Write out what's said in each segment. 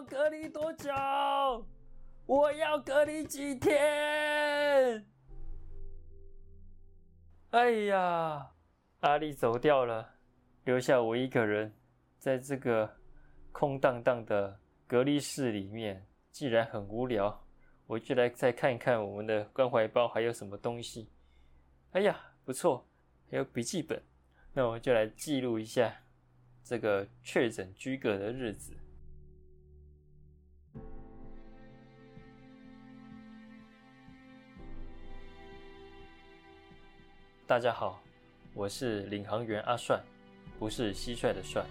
要隔离多久？我要隔离几天？哎呀，阿丽走掉了，留下我一个人在这个空荡荡的隔离室里面。既然很无聊，我就来再看一看我们的关怀包还有什么东西。哎呀，不错，还有笔记本。那我就来记录一下这个确诊居隔的日子。大家好，我是领航员阿帅，不是蟋蟀的帅，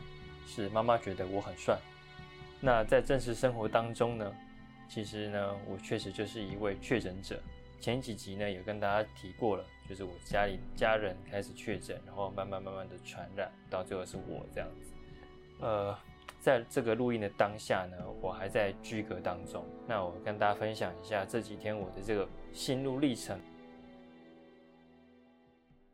是妈妈觉得我很帅。那在正式生活当中呢，其实呢，我确实就是一位确诊者。前几集呢，有跟大家提过了，就是我家里家人开始确诊，然后慢慢慢慢的传染，到最后是我这样子。呃，在这个录音的当下呢，我还在居隔当中。那我跟大家分享一下这几天我的这个心路历程。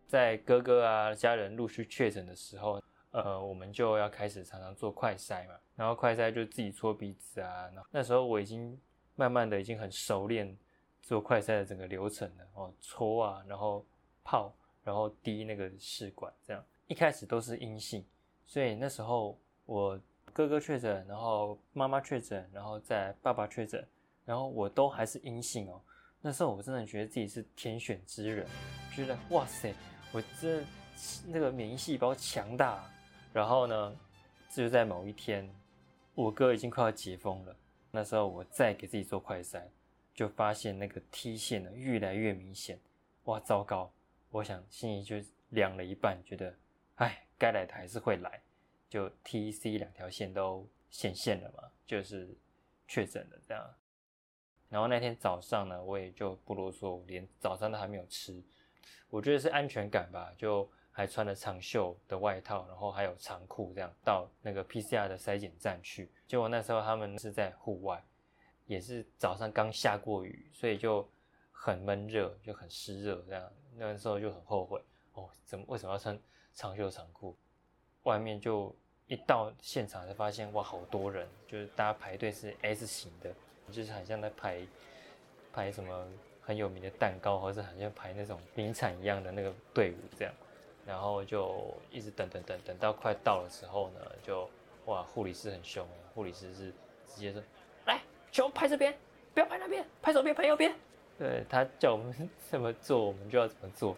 在哥哥啊家人陆续确诊的时候，呃，我们就要开始常常做快筛嘛，然后快筛就自己搓鼻子啊。那时候我已经慢慢的已经很熟练做快筛的整个流程了哦，搓啊，然后泡，然后滴那个试管，这样一开始都是阴性，所以那时候我哥哥确诊，然后妈妈确诊，然后再爸爸确诊，然后我都还是阴性哦。那时候我真的觉得自己是天选之人，觉得哇塞。我这那个免疫细胞强大，然后呢，就在某一天，我哥已经快要解封了。那时候我再给自己做快筛，就发现那个 T 线呢越来越明显。哇，糟糕！我想心里就凉了一半，觉得，哎，该来的还是会来。就 T、C 两条线都显现了嘛，就是确诊了这样。然后那天早上呢，我也就不啰嗦，连早餐都还没有吃。我觉得是安全感吧，就还穿了长袖的外套，然后还有长裤，这样到那个 PCR 的筛检站去。结果那时候他们是在户外，也是早上刚下过雨，所以就很闷热，就很湿热，这样那时候就很后悔哦，怎么为什么要穿长袖长裤？外面就一到现场才发现哇，好多人，就是大家排队是 S 型的，就是很像在排排什么。很有名的蛋糕，或者好像排那种名产一样的那个队伍这样，然后就一直等等等等到快到的时候呢，就哇，护理师很凶，护理师是直接说，来，全拍这边，不要拍那边，拍左边，拍右边。对他叫我们怎么做，我们就要怎么做。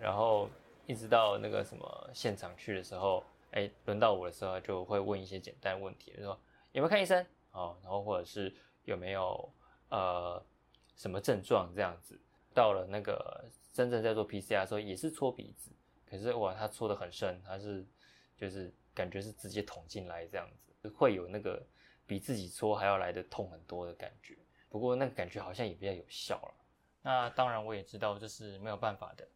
然后一直到那个什么现场去的时候，哎，轮到我的时候，就会问一些简单问题，就说有没有看医生哦，然后或者是有没有呃。什么症状这样子？到了那个真正在做 PCR 的时候，也是搓鼻子，可是哇，他搓的很深，他是就是感觉是直接捅进来这样子，会有那个比自己搓还要来的痛很多的感觉。不过那个感觉好像也比较有效了。那当然我也知道这是没有办法的，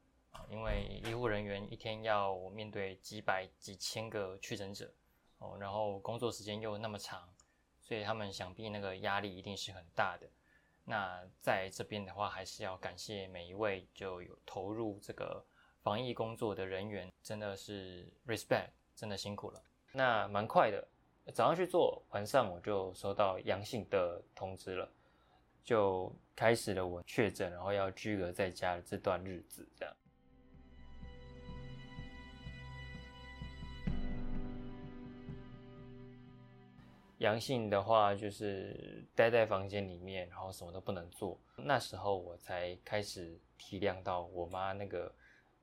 因为医护人员一天要面对几百几千个确诊者哦，然后工作时间又那么长，所以他们想必那个压力一定是很大的。那在这边的话，还是要感谢每一位就有投入这个防疫工作的人员，真的是 respect，真的辛苦了。那蛮快的，早上去做，晚上我就收到阳性的通知了，就开始了我确诊，然后要居隔在家的这段日子，这样。阳性的话，就是待在房间里面，然后什么都不能做。那时候我才开始体谅到，我妈那个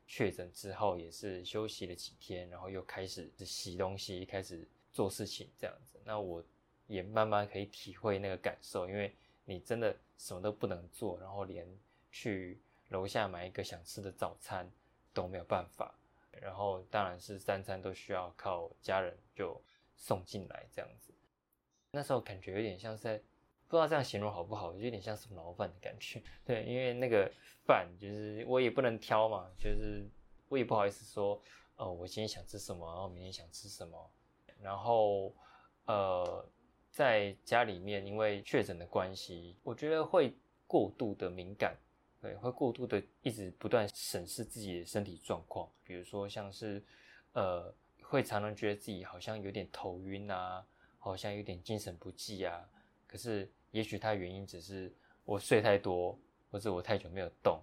确诊之后也是休息了几天，然后又开始洗东西，开始做事情这样子。那我也慢慢可以体会那个感受，因为你真的什么都不能做，然后连去楼下买一个想吃的早餐都没有办法。然后当然是三餐都需要靠家人就送进来这样子。那时候感觉有点像是在，不知道这样形容好不好，有点像是牢饭的感觉。对，因为那个饭就是我也不能挑嘛，就是我也不好意思说，哦，我今天想吃什么，然后明天想吃什么。然后，呃，在家里面因为确诊的关系，我觉得会过度的敏感，对，会过度的一直不断审视自己的身体状况，比如说像是，呃，会常常觉得自己好像有点头晕啊。好像有点精神不济啊。可是也许他原因只是我睡太多，或者我太久没有动。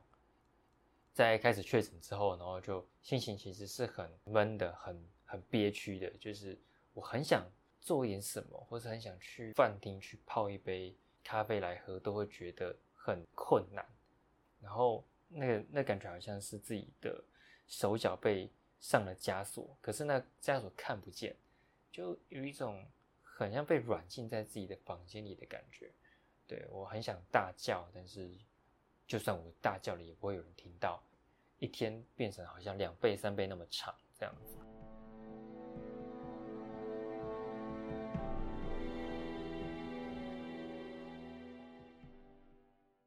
在开始确诊之后，然后就心情其实是很闷的，很很憋屈的，就是我很想做一点什么，或者很想去饭厅去泡一杯咖啡来喝，都会觉得很困难。然后那个那感觉好像是自己的手脚被上了枷锁，可是那枷锁看不见，就有一种很像被软禁在自己的房间里的感觉。对我很想大叫，但是。就算我大叫了，也不会有人听到。一天变成好像两倍、三倍那么长，这样子。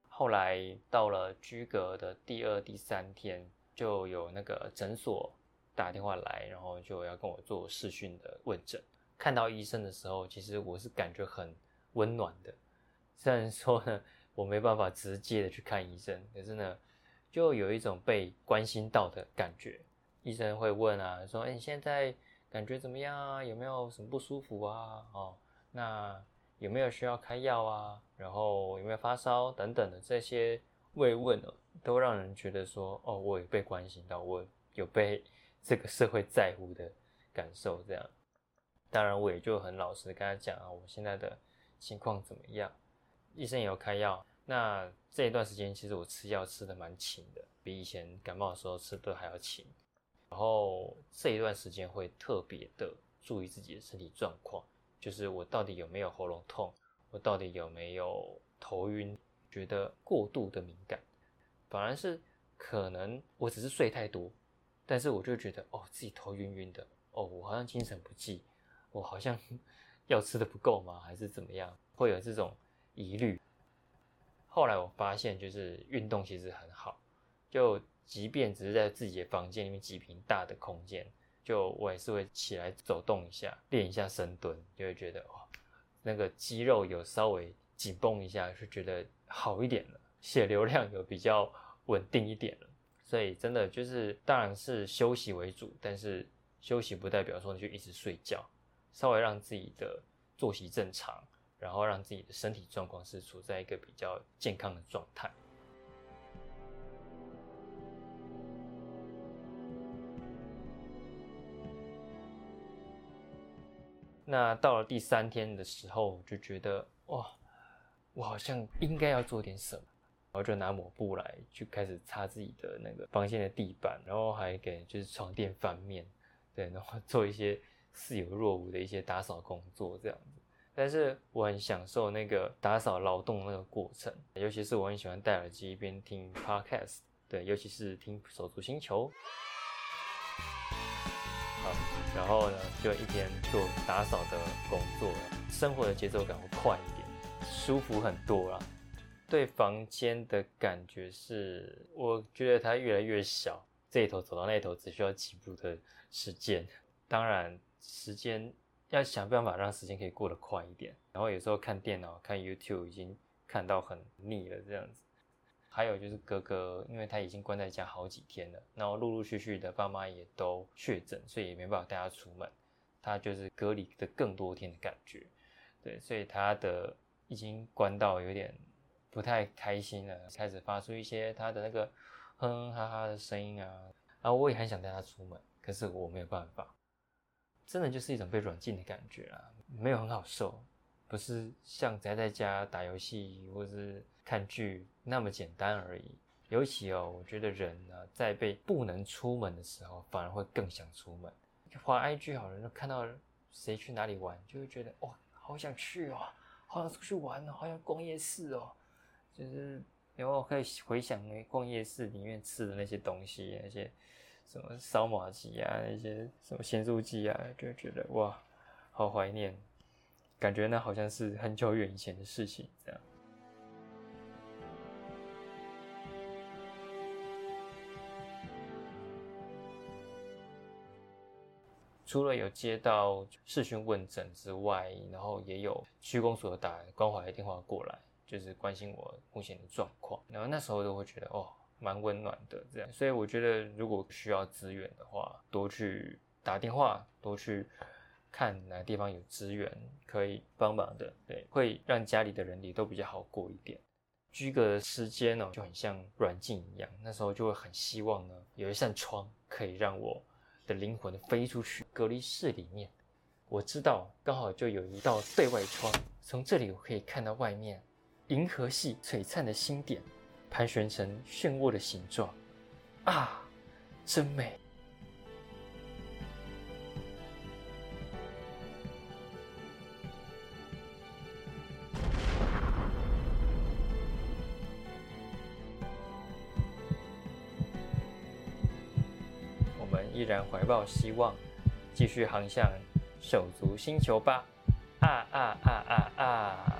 后来到了居隔的第二、第三天，就有那个诊所打电话来，然后就要跟我做视讯的问诊。看到医生的时候，其实我是感觉很温暖的，虽然说呢。我没办法直接的去看医生，可是呢，就有一种被关心到的感觉。医生会问啊，说：“哎，你现在感觉怎么样啊？有没有什么不舒服啊？哦，那有没有需要开药啊？然后有没有发烧等等的这些慰问哦，都让人觉得说，哦，我也被关心到，我有被这个社会在乎的感受。这样，当然我也就很老实跟他讲啊，我现在的情况怎么样。”医生也有开药，那这一段时间其实我吃药吃的蛮勤的，比以前感冒的时候吃的还要勤。然后这一段时间会特别的注意自己的身体状况，就是我到底有没有喉咙痛，我到底有没有头晕，觉得过度的敏感，反而是可能我只是睡太多，但是我就觉得哦自己头晕晕的，哦我好像精神不济，我好像 药吃的不够吗？还是怎么样？会有这种。疑虑。后来我发现，就是运动其实很好。就即便只是在自己的房间里面几平大的空间，就我也是会起来走动一下，练一下深蹲，就会觉得哇，那个肌肉有稍微紧绷一下，是觉得好一点了，血流量有比较稳定一点了。所以真的就是，当然是休息为主，但是休息不代表说你就一直睡觉，稍微让自己的作息正常。然后让自己的身体状况是处在一个比较健康的状态。那到了第三天的时候，就觉得哇，我好像应该要做点什么，然后就拿抹布来，就开始擦自己的那个房间的地板，然后还给就是床垫翻面，对，然后做一些似有若无的一些打扫工作，这样子。但是我很享受那个打扫劳动那个过程，尤其是我很喜欢戴耳机一边听 podcast，对，尤其是听手足星球。好，然后呢，就一边做打扫的工作，生活的节奏感会快一点，舒服很多啦。对房间的感觉是，我觉得它越来越小，这一头走到那一头只需要几步的时间。当然，时间。要想办法让时间可以过得快一点，然后有时候看电脑、看 YouTube 已经看到很腻了这样子。还有就是哥哥，因为他已经关在家好几天了，然后陆陆续续的爸妈也都确诊，所以也没办法带他出门，他就是隔离的更多天的感觉。对，所以他的已经关到有点不太开心了，开始发出一些他的那个哼哼哈哈的声音啊。然后我也很想带他出门，可是我没有办法。真的就是一种被软禁的感觉啊，没有很好受，不是像宅在家打游戏或是看剧那么简单而已。尤其哦，我觉得人呢，在被不能出门的时候，反而会更想出门。滑 IG 好人看到谁去哪里玩，就会觉得哇，好想去哦，好想出去玩哦，好想逛夜市哦。就是然后可以回想那逛夜市里面吃的那些东西，那些。什么烧马鸡啊，那些什么咸酥鸡啊，就觉得哇，好怀念，感觉那好像是很久远以前的事情。这样，除了有接到视讯问诊之外，然后也有区公所打关怀电话过来，就是关心我目前的状况。然后那时候都会觉得哦。蛮温暖的，这样，所以我觉得如果需要资源的话，多去打电话，多去看哪个地方有资源可以帮忙的，对，会让家里的人也都比较好过一点。居隔的时间呢，就很像软禁一样，那时候就会很希望呢，有一扇窗可以让我的灵魂飞出去。隔离室里面，我知道刚好就有一道对外窗，从这里我可以看到外面银河系璀璨的星点，盘旋成漩涡的形状，啊，真美。我们依然怀抱希望，继续航向手足星球吧！啊啊啊啊啊！